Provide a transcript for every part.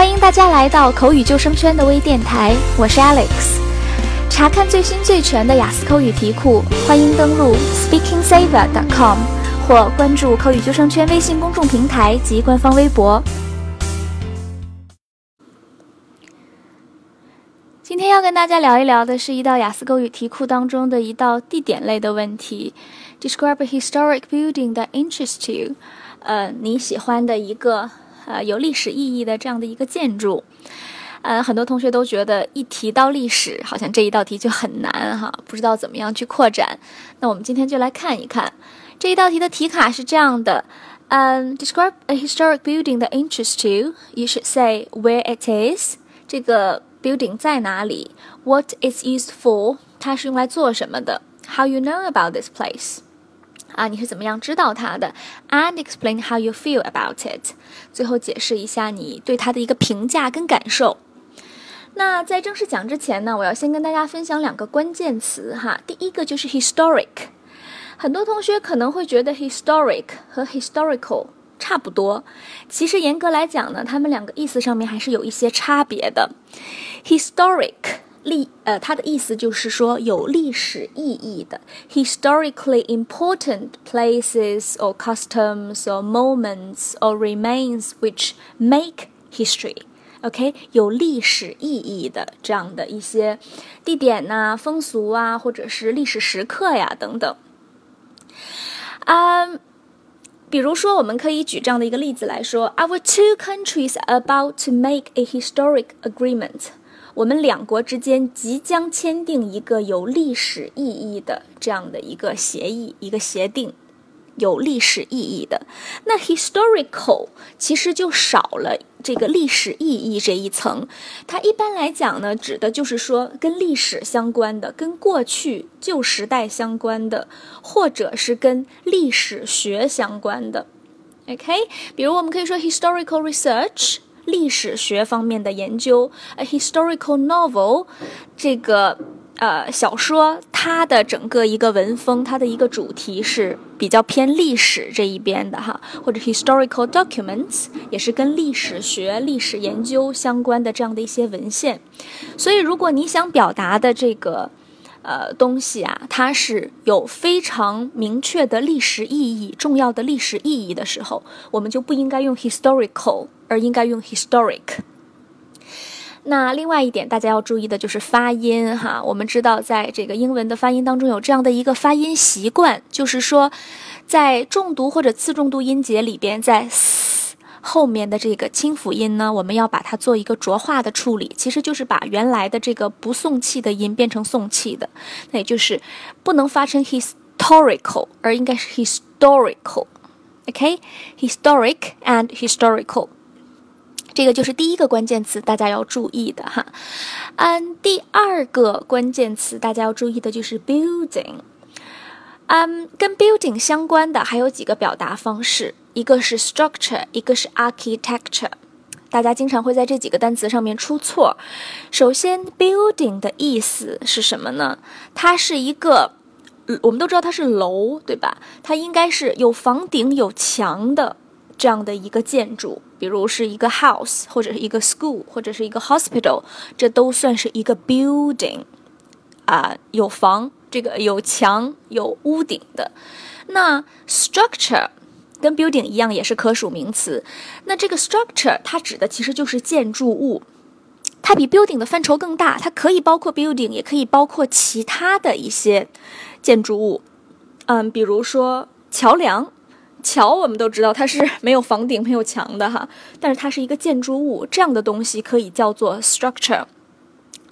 欢迎大家来到口语救生圈的微电台，我是 Alex。查看最新最全的雅思口语题库，欢迎登录 SpeakingSaver.com 或关注口语救生圈微信公众平台及官方微博。今天要跟大家聊一聊的是一道雅思口语题库当中的一道地点类的问题：Describe a historic building that interests you。呃，你喜欢的一个呃有历史意义的这样的一个建筑。呃，很多同学都觉得一提到历史，好像这一道题就很难哈，不知道怎么样去扩展。那我们今天就来看一看这一道题的题卡是这样的：嗯，Describe a historic building that interests you。You should say where it is。这个 building 在哪里？What it's used for？它是用来做什么的？How you know about this place？ 啊，你是怎么样知道它的？And explain how you feel about it。最后解释一下你对它的一个评价跟感受。那在正式讲之前呢，我要先跟大家分享两个关键词哈。第一个就是 historic，很多同学可能会觉得 historic 和 historical。差不多，其实严格来讲呢，它们两个意思上面还是有一些差别的。Historic 历呃，它的意思就是说有历史意义的，historically important places or customs or moments or remains which make history。OK，有历史意义的这样的一些地点呐、风俗啊，或者是历史时刻呀等等。嗯。比如说，我们可以举这样的一个例子来说：Our two countries are about to make a historic agreement。 我们两国之间即将签订一个有历史意义的这样的一个协议，一个协定。有历史意义的，那 historical 其实就少了这个历史意义这一层。它一般来讲呢，指的就是说跟历史相关的、跟过去旧时代相关的，或者是跟历史学相关的。OK，比如我们可以说 historical research 历史学方面的研究，a historical novel 这个。呃，小说它的整个一个文风，它的一个主题是比较偏历史这一边的哈，或者 historical documents 也是跟历史学、历史研究相关的这样的一些文献。所以，如果你想表达的这个呃东西啊，它是有非常明确的历史意义、重要的历史意义的时候，我们就不应该用 historical，而应该用 historic。那另外一点，大家要注意的就是发音哈。我们知道，在这个英文的发音当中有这样的一个发音习惯，就是说，在重读或者次重读音节里边，在 s 后面的这个清辅音呢，我们要把它做一个浊化的处理，其实就是把原来的这个不送气的音变成送气的，那也就是不能发成 historical，而应该是 historical。OK，historic and historical。这个就是第一个关键词，大家要注意的哈。嗯，第二个关键词大家要注意的就是 building。嗯，跟 building 相关的还有几个表达方式，一个是 structure，一个是 architecture。大家经常会在这几个单词上面出错。首先，building 的意思是什么呢？它是一个，我们都知道它是楼，对吧？它应该是有房顶、有墙的。这样的一个建筑，比如是一个 house，或者是一个 school，或者是一个 hospital，这都算是一个 building，啊，有房，这个有墙，有屋顶的。那 structure 跟 building 一样，也是可数名词。那这个 structure 它指的其实就是建筑物，它比 building 的范畴更大，它可以包括 building，也可以包括其他的一些建筑物。嗯，比如说桥梁。桥我们都知道它是没有房顶、没有墙的哈，但是它是一个建筑物，这样的东西可以叫做 structure。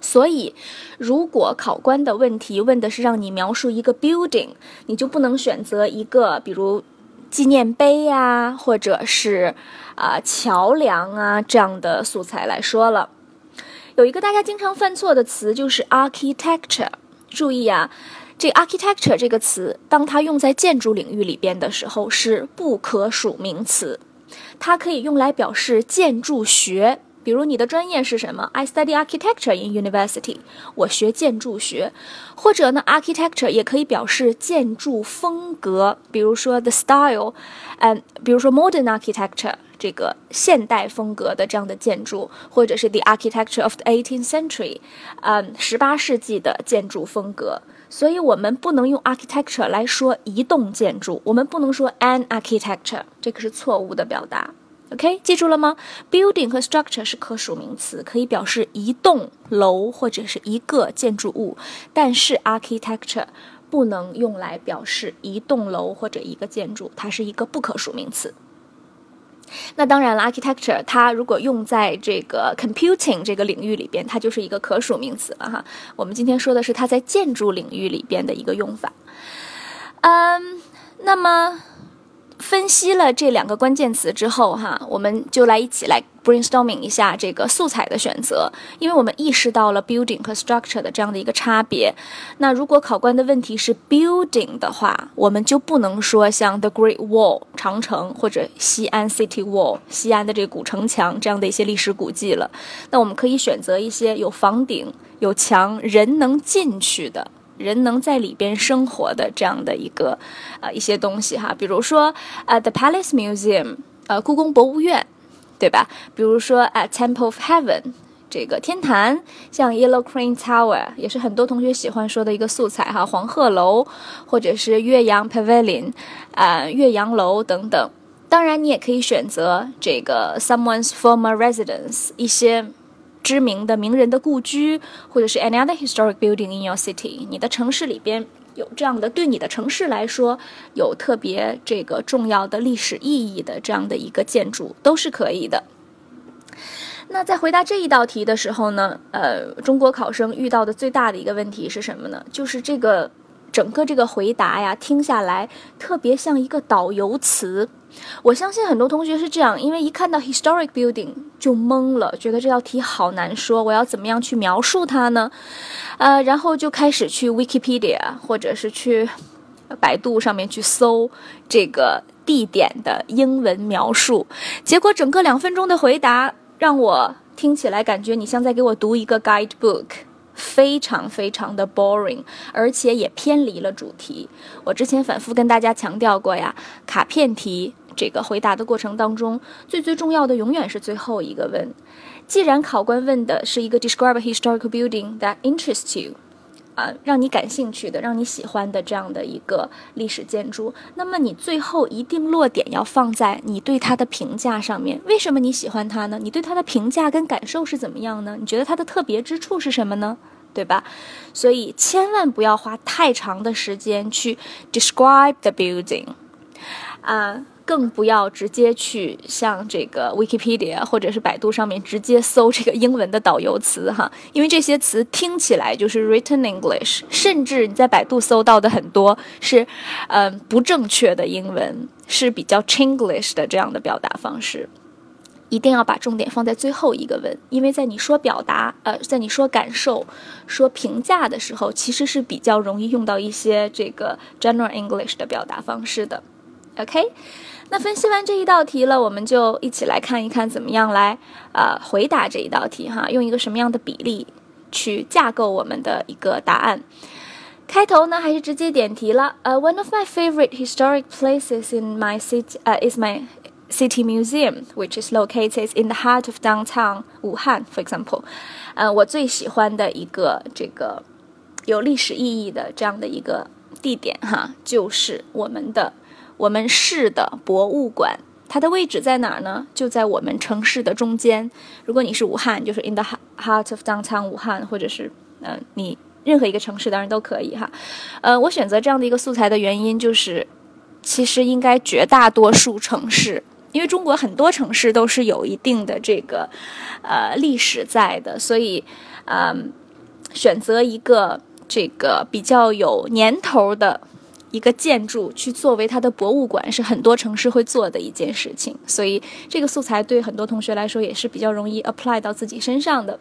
所以，如果考官的问题问的是让你描述一个 building，你就不能选择一个比如纪念碑呀，或者是啊桥梁啊这样的素材来说了。有一个大家经常犯错的词就是 architecture，注意啊。这 architecture 这个词，当它用在建筑领域里边的时候，是不可数名词。它可以用来表示建筑学，比如你的专业是什么？I study architecture in university。我学建筑学，或者呢，architecture 也可以表示建筑风格，比如说 the style，嗯，比如说 modern architecture 这个现代风格的这样的建筑，或者是 the architecture of the 18th century，嗯，十八世纪的建筑风格。所以我们不能用 architecture 来说一栋建筑，我们不能说 an architecture，这个是错误的表达。OK，记住了吗？Building 和 structure 是可数名词，可以表示一栋楼或者是一个建筑物，但是 architecture 不能用来表示一栋楼或者一个建筑，它是一个不可数名词。那当然了，architecture 它如果用在这个 computing 这个领域里边，它就是一个可数名词了哈。我们今天说的是它在建筑领域里边的一个用法。嗯，那么。分析了这两个关键词之后，哈，我们就来一起来 brainstorming 一下这个素材的选择。因为我们意识到了 building 和 structure 的这样的一个差别。那如果考官的问题是 building 的话，我们就不能说像 the Great Wall 长城或者西安 City Wall 西安的这个古城墙这样的一些历史古迹了。那我们可以选择一些有房顶、有墙、人能进去的。人能在里边生活的这样的一个，呃，一些东西哈，比如说，呃，The Palace Museum，呃，故宫博物院，对吧？比如说，呃，Temple of Heaven，这个天坛，像 Yellow Crane Tower，也是很多同学喜欢说的一个素材哈，黄鹤楼，或者是岳阳 Pavilion，啊，岳阳楼等等。当然，你也可以选择这个 Someone's former residence，一些。知名的名人的故居，或者是 any other historic building in your city，你的城市里边有这样的，对你的城市来说有特别这个重要的历史意义的这样的一个建筑，都是可以的。那在回答这一道题的时候呢，呃，中国考生遇到的最大的一个问题是什么呢？就是这个整个这个回答呀，听下来特别像一个导游词。我相信很多同学是这样，因为一看到 historic building 就懵了，觉得这道题好难说，我要怎么样去描述它呢？呃，然后就开始去 Wikipedia 或者是去百度上面去搜这个地点的英文描述，结果整个两分钟的回答让我听起来感觉你像在给我读一个 guidebook，非常非常的 boring，而且也偏离了主题。我之前反复跟大家强调过呀，卡片题。这个回答的过程当中，最最重要的永远是最后一个问。既然考官问的是一个 describe a historical building that interests you，啊，让你感兴趣的、让你喜欢的这样的一个历史建筑，那么你最后一定落点要放在你对它的评价上面。为什么你喜欢它呢？你对它的评价跟感受是怎么样呢？你觉得它的特别之处是什么呢？对吧？所以千万不要花太长的时间去 describe the building，啊。更不要直接去像这个 Wikipedia 或者是百度上面直接搜这个英文的导游词哈，因为这些词听起来就是 written English，甚至你在百度搜到的很多是，嗯，不正确的英文，是比较 Chinglish 的这样的表达方式。一定要把重点放在最后一个问，因为在你说表达，呃，在你说感受、说评价的时候，其实是比较容易用到一些这个 general English 的表达方式的。OK。那分析完这一道题了，我们就一起来看一看怎么样来呃回答这一道题哈，用一个什么样的比例去架构我们的一个答案。开头呢还是直接点题了，呃，One of my favorite historic places in my city 呃 is my city museum, which is located in the heart of downtown 武汉，for example，呃，我最喜欢的一个这个有历史意义的这样的一个地点哈，就是我们的。我们市的博物馆，它的位置在哪儿呢？就在我们城市的中间。如果你是武汉，就是 in the heart of downtown 武汉，或者是嗯，你任何一个城市当然都可以哈。呃，我选择这样的一个素材的原因就是，其实应该绝大多数城市，因为中国很多城市都是有一定的这个呃历史在的，所以嗯，选择一个这个比较有年头的。一个建筑去作为它的博物馆是很多城市会做的一件事情，所以这个素材对很多同学来说也是比较容易 apply 到自己身上的。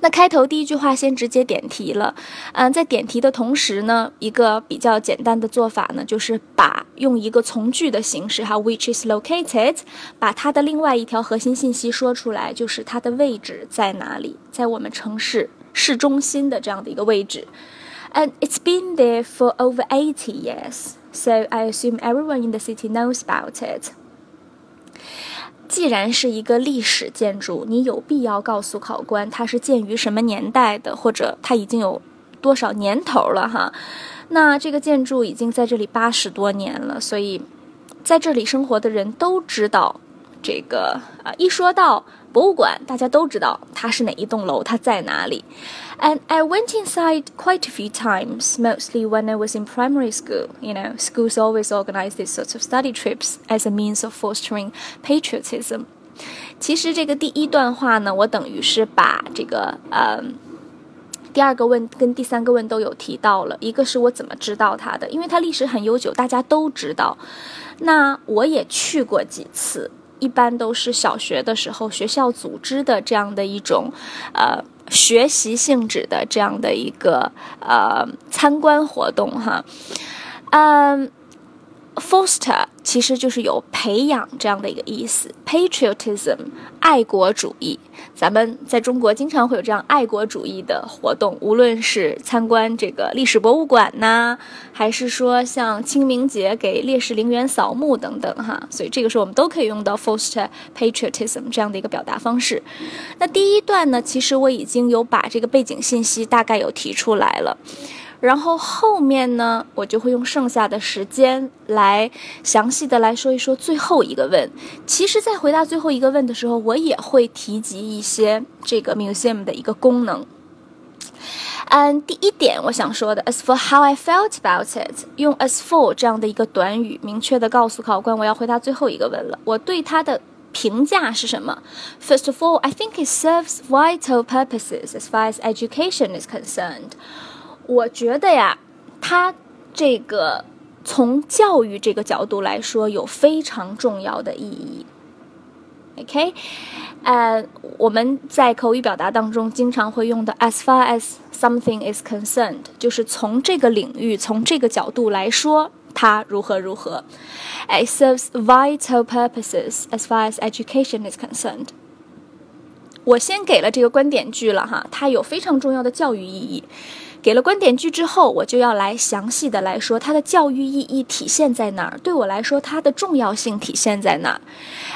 那开头第一句话先直接点题了，嗯，在点题的同时呢，一个比较简单的做法呢，就是把用一个从句的形式哈，which is located，把它的另外一条核心信息说出来，就是它的位置在哪里，在我们城市市中心的这样的一个位置。And it's been there for over eighty years, so I assume everyone in the city knows about it. 既然是一个历史建筑，你有必要告诉考官它是建于什么年代的，或者它已经有多少年头了哈。那这个建筑已经在这里八十多年了，所以在这里生活的人都知道这个啊。一说到博物馆，大家都知道它是哪一栋楼，它在哪里。And I went inside quite a few times, mostly when I was in primary school. You know, schools always organize these sorts of study trips as a means of fostering patriotism. 其实这个第一段话呢，我等于是把这个呃第二个问跟第三个问都有提到了。一个是我怎么知道它的，因为它历史很悠久，大家都知道。那我也去过几次， 一般都是小学的时候学校组织的这样的一种呃。学习性质的这样的一个呃参观活动哈，嗯，foster 其实就是有培养这样的一个意思，patriotism 爱国主义。咱们在中国经常会有这样爱国主义的活动，无论是参观这个历史博物馆呐，还是说像清明节给烈士陵园扫墓等等哈，所以这个时候我们都可以用到 foster patriotism 这样的一个表达方式。那第一段呢，其实我已经有把这个背景信息大概有提出来了。然后后面呢，我就会用剩下的时间来详细的来说一说最后一个问。其实，在回答最后一个问的时候，我也会提及一些这个 museum 的一个功能。嗯，第一点我想说的，as for how I felt about it，用 as for 这样的一个短语，明确的告诉考官我要回答最后一个问了。我对它的评价是什么？First of all，I think it serves vital purposes as far as education is concerned。我觉得呀，它这个从教育这个角度来说有非常重要的意义。OK，呃，我们在口语表达当中经常会用的 as far as something is concerned，就是从这个领域、从这个角度来说，它如何如何。It serves vital purposes as far as education is concerned。我先给了这个观点句了哈，它有非常重要的教育意义。给了观点句之后，我就要来详细的来说它的教育意义体现在哪儿。对我来说，它的重要性体现在哪儿？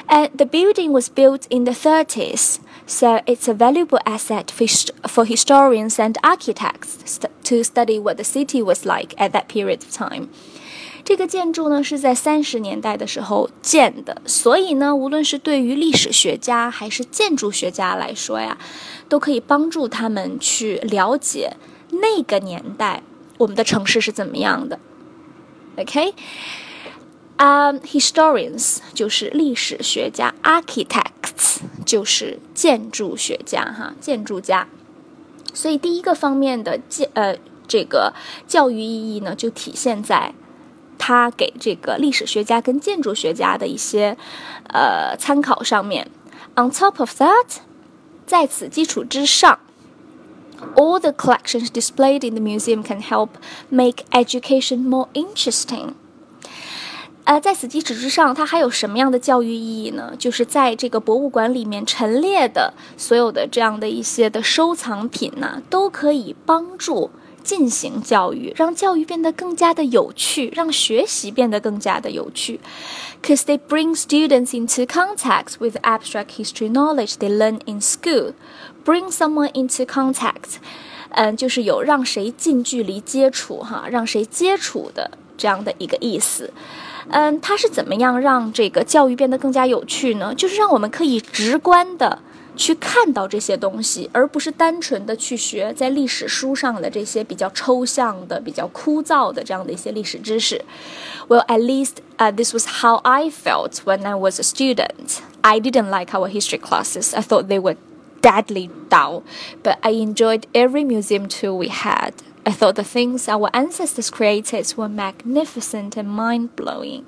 And the building was built in the 30s, so it's a valuable asset for historians and architects to study what the city was like at that period of time. 这个建筑呢是在三十年代的时候建的，所以呢，无论是对于历史学家还是建筑学家来说呀，都可以帮助他们去了解。 那个年代，我们的城市是怎么样的？OK，啊，historians 就是历史学家，architects 就是建筑学家，哈，建筑家。所以第一个方面的建呃这个教育意义呢，就体现在他给这个历史学家跟建筑学家的一些呃参考上面。On top of that，在此基础之上。all the collections displayed in the museum can help make education more interesting. 呃，在此基础之上，它还有什么样的教育意义呢？就是在这个博物馆里面陈列的所有的这样的一些的收藏品呢，都可以帮助 进行教育，让教育变得更加的有趣，让学习变得更加的有趣。Cause they bring students into contact with abstract history knowledge they learn in school. Bring someone into contact，嗯，就是有让谁近距离接触哈，让谁接触的这样的一个意思。嗯，它是怎么样让这个教育变得更加有趣呢？就是让我们可以直观的去看到这些东西，而不是单纯的去学在历史书上的这些比较抽象的、比较枯燥的这样的一些历史知识。Well, at least, uh, this was how I felt when I was a student. I didn't like our history classes. I thought they were deadly dull, but I enjoyed every museum tour we had. I thought the things our ancestors created were magnificent and mind blowing.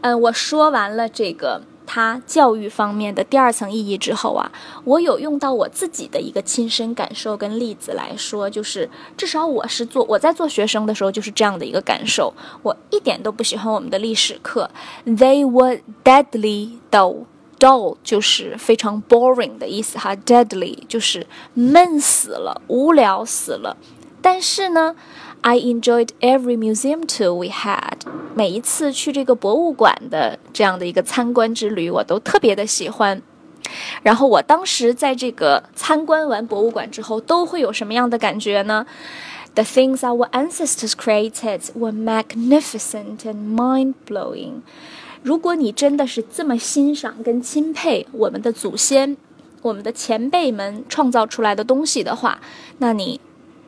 嗯，我说完了这个 它教育方面的第二层意义之后啊，我有用到我自己的一个亲身感受跟例子来说，就是至少我是做我在做学生的时候就是这样的一个感受。我一点都不喜欢我们的历史课，They were deadly dull。dull 就是非常 boring 的意思哈，deadly 就是闷死了，无聊死了。但是呢，I enjoyed every museum tour we had。每一次去这个博物馆的这样的一个参观之旅，我都特别的喜欢。然后我当时在这个参观完博物馆之后，都会有什么样的感觉呢？The things our ancestors created were magnificent and mind-blowing。如果你真的是这么欣赏跟钦佩我们的祖先、我们的前辈们创造出来的东西的话，那你。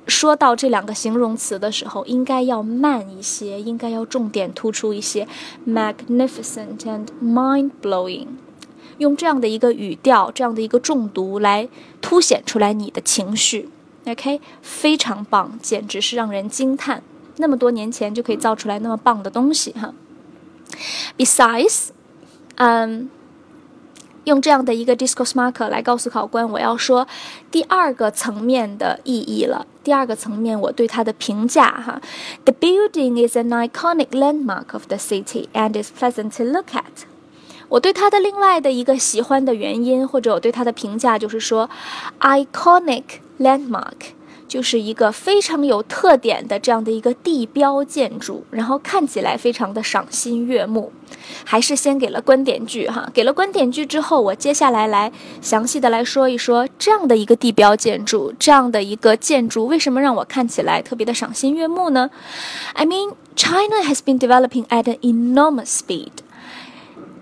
说到这两个形容词的时候，应该要慢一些，应该要重点突出一些，magnificent and mind-blowing，用这样的一个语调，这样的一个重读来凸显出来你的情绪。OK，非常棒，简直是让人惊叹。那么多年前就可以造出来那么棒的东西哈。Besides，嗯。用这样的一个 discourse marker 来告诉考官，我要说第二个层面的意义了。第二个层面，我对它的评价哈。The building is an iconic landmark of the city and is pleasant to look at。我对它的另外的一个喜欢的原因，或者我对它的评价，就是说，iconic landmark。就是一个非常有特点的这样的一个地标建筑，然后看起来非常的赏心悦目。还是先给了观点句哈，给了观点句之后，我接下来来详细的来说一说这样的一个地标建筑，这样的一个建筑为什么让我看起来特别的赏心悦目呢？I mean, China has been developing at an enormous speed.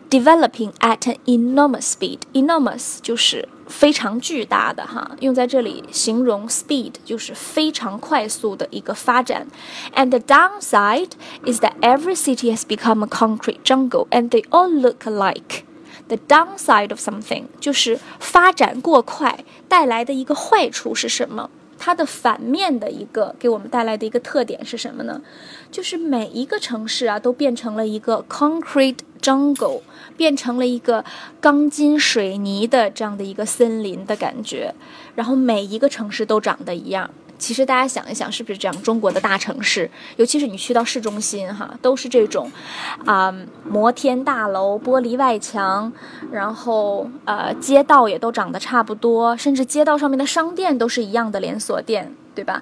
Developing at an enormous speed. Enormous 就是。非常巨大的哈，用在这里形容 speed 就是非常快速的一个发展。And the downside is that every city has become a concrete jungle, and they all look alike. The downside of something 就是发展过快带来的一个坏处是什么？它的反面的一个给我们带来的一个特点是什么呢？就是每一个城市啊都变成了一个 concrete jungle，变成了一个钢筋水泥的这样的一个森林的感觉，然后每一个城市都长得一样。其实大家想一想，是不是这样？中国的大城市，尤其是你去到市中心，哈，都是这种，啊，摩天大楼、玻璃外墙，然后呃，街道也都长得差不多，甚至街道上面的商店都是一样的连锁店，对吧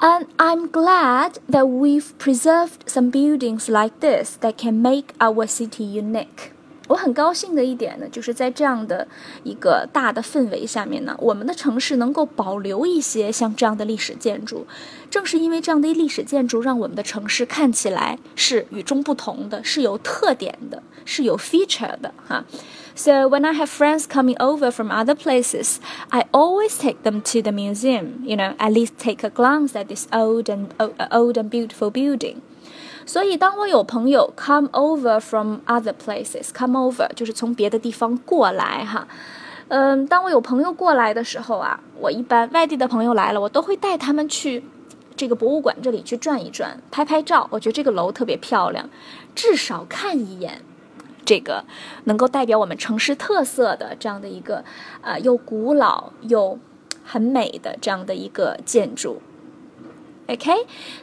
？And I'm glad that we've preserved some buildings like this that can make our city unique. 我很高兴的一点呢，就是在这样的一个大的氛围下面呢，我们的城市能够保留一些像这样的历史建筑。正是因为这样的历史建筑，让我们的城市看起来是与众不同的，是有特点的，是有 feature 的哈。So when I have friends coming over from other places, I always take them to the museum. You know, at least take a glance at this old and old and beautiful building. 所以，当我有朋友 come over from other places，come over 就是从别的地方过来哈。嗯，当我有朋友过来的时候啊，我一般外地的朋友来了，我都会带他们去这个博物馆这里去转一转，拍拍照。我觉得这个楼特别漂亮，至少看一眼，这个能够代表我们城市特色的这样的一个呃又古老又很美的这样的一个建筑。OK，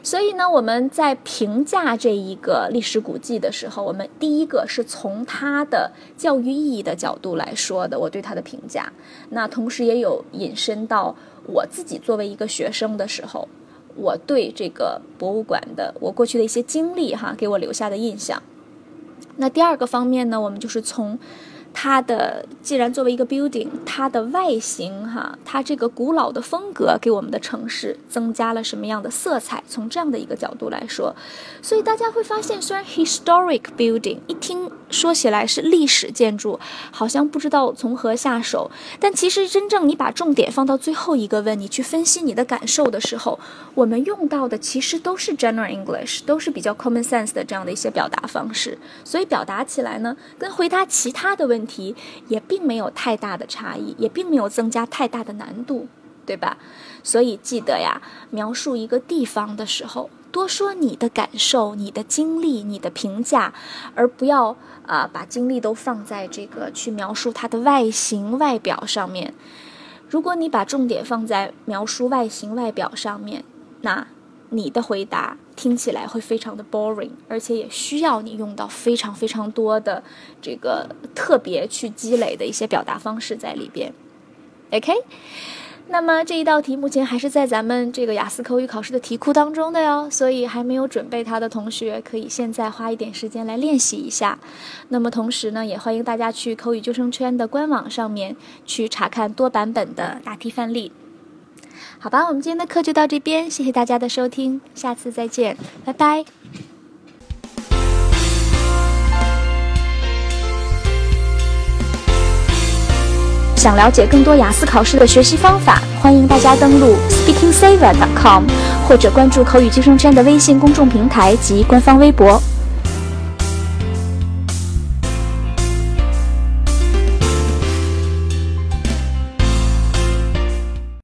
所以呢，我们在评价这一个历史古迹的时候，我们第一个是从它的教育意义的角度来说的，我对它的评价。那同时也有引申到我自己作为一个学生的时候，我对这个博物馆的我过去的一些经历哈，给我留下的印象。那第二个方面呢，我们就是从。它的既然作为一个 building，它的外形哈，它这个古老的风格给我们的城市增加了什么样的色彩？从这样的一个角度来说，所以大家会发现，虽然 historic building 一听说起来是历史建筑，好像不知道从何下手，但其实真正你把重点放到最后一个问你去分析你的感受的时候，我们用到的其实都是 general English，都是比较 common sense 的这样的一些表达方式，所以表达起来呢，跟回答其他的问。问题也并没有太大的差异，也并没有增加太大的难度，对吧？所以记得呀，描述一个地方的时候，多说你的感受、你的经历、你的评价，而不要啊把精力都放在这个去描述它的外形、外表上面。如果你把重点放在描述外形、外表上面，那你的回答听起来会非常的 boring，而且也需要你用到非常非常多的这个特别去积累的一些表达方式在里边。OK。那么这一道题目前还是在咱们这个雅思口语考试的题库当中的哟，所以还没有准备它的同学可以现在花一点时间来练习一下。那么同时呢，也欢迎大家去口语救生圈的官网上面去查看多版本的答题范例。好吧，我们今天的课就到这边，谢谢大家的收听，下次再见，拜拜。想了解更多雅思考试的学习方法，欢迎大家登录 speakingsaver.com，或者关注口语救生圈的微信公众平台及官方微博。